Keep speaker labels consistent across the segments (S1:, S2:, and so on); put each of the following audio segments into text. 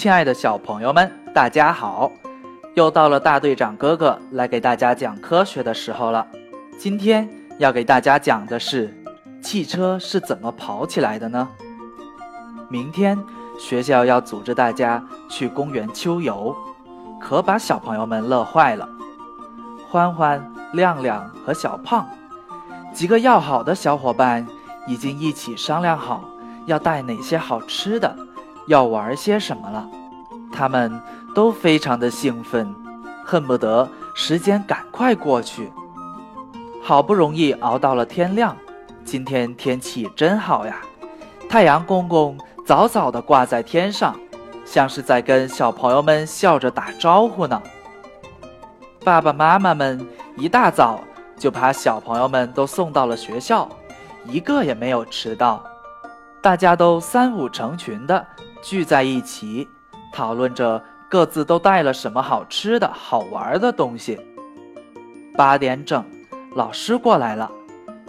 S1: 亲爱的小朋友们，大家好！又到了大队长哥哥来给大家讲科学的时候了。今天要给大家讲的是，汽车是怎么跑起来的呢？明天学校要组织大家去公园秋游，可把小朋友们乐坏了。欢欢、亮亮和小胖几个要好的小伙伴已经一起商量好要带哪些好吃的，要玩些什么了。他们都非常的兴奋，恨不得时间赶快过去。好不容易熬到了天亮，今天天气真好呀！太阳公公早早的挂在天上，像是在跟小朋友们笑着打招呼呢。爸爸妈妈们一大早就把小朋友们都送到了学校，一个也没有迟到。大家都三五成群的聚在一起，讨论着各自都带了什么好吃的好玩的东西。八点整，老师过来了，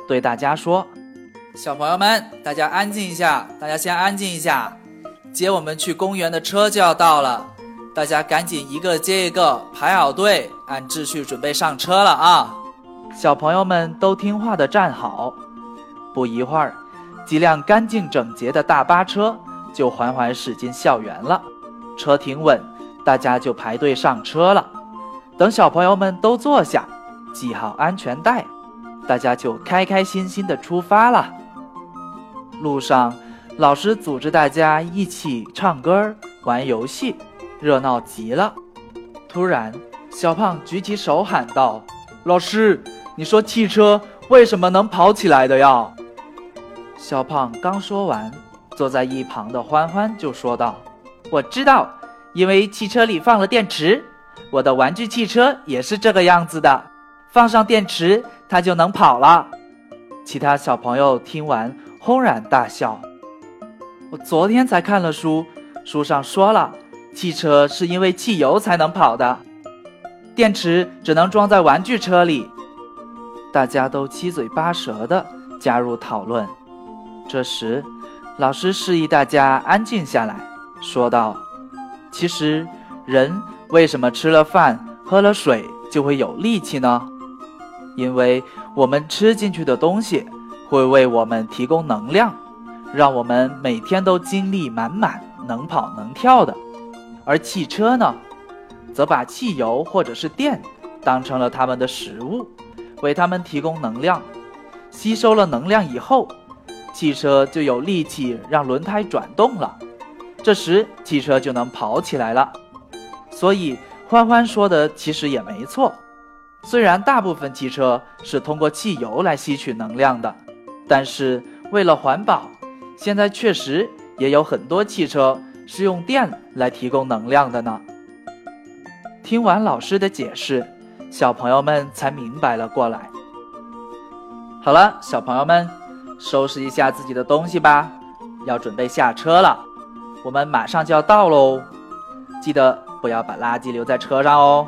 S1: 对大家说：“小朋友们，大家安静一下，大家先安静一下，接我们去公园的车就要到了。”大家赶紧一个接一个排好队，按秩序准备上车了啊！小朋友们都听话的站好。不一会儿，几辆干净整洁的大巴车就缓缓驶进校园了。车停稳，大家就排队上车了。等小朋友们都坐下，系好安全带，大家就开开心心的出发了。路上，老师组织大家一起唱歌、玩游戏。热闹极了！突然，小胖举起手喊道：“老师，你说汽车为什么能跑起来的呀？”小胖刚说完，坐在一旁的欢欢就说道：“我知道，因为汽车里放了电池。我的玩具汽车也是这个样子的，放上电池，它就能跑了。”其他小朋友听完轰然大笑。我昨天才看了书，书上说了。汽车是因为汽油才能跑的，电池只能装在玩具车里。大家都七嘴八舌的加入讨论。这时，老师示意大家安静下来，说道：“其实，人为什么吃了饭、喝了水就会有力气呢？因为我们吃进去的东西会为我们提供能量，让我们每天都精力满满，能跑能跳的。”而汽车呢，则把汽油或者是电当成了他们的食物，为他们提供能量。吸收了能量以后，汽车就有力气让轮胎转动了，这时汽车就能跑起来了。所以欢欢说的其实也没错。虽然大部分汽车是通过汽油来吸取能量的，但是为了环保，现在确实也有很多汽车。是用电来提供能量的呢。听完老师的解释，小朋友们才明白了过来。好了，小朋友们，收拾一下自己的东西吧，要准备下车了。我们马上就要到喽，记得不要把垃圾留在车上哦。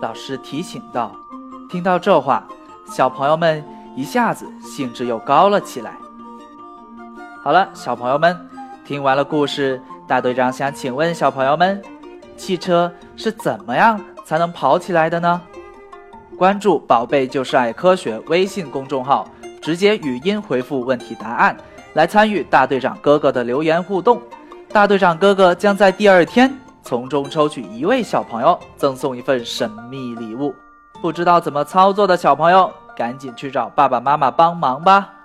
S1: 老师提醒道。听到这话，小朋友们一下子兴致又高了起来。好了，小朋友们。听完了故事，大队长想请问小朋友们：汽车是怎么样才能跑起来的呢？关注“宝贝就是爱科学”微信公众号，直接语音回复问题答案，来参与大队长哥哥的留言互动。大队长哥哥将在第二天从中抽取一位小朋友，赠送一份神秘礼物。不知道怎么操作的小朋友，赶紧去找爸爸妈妈帮忙吧。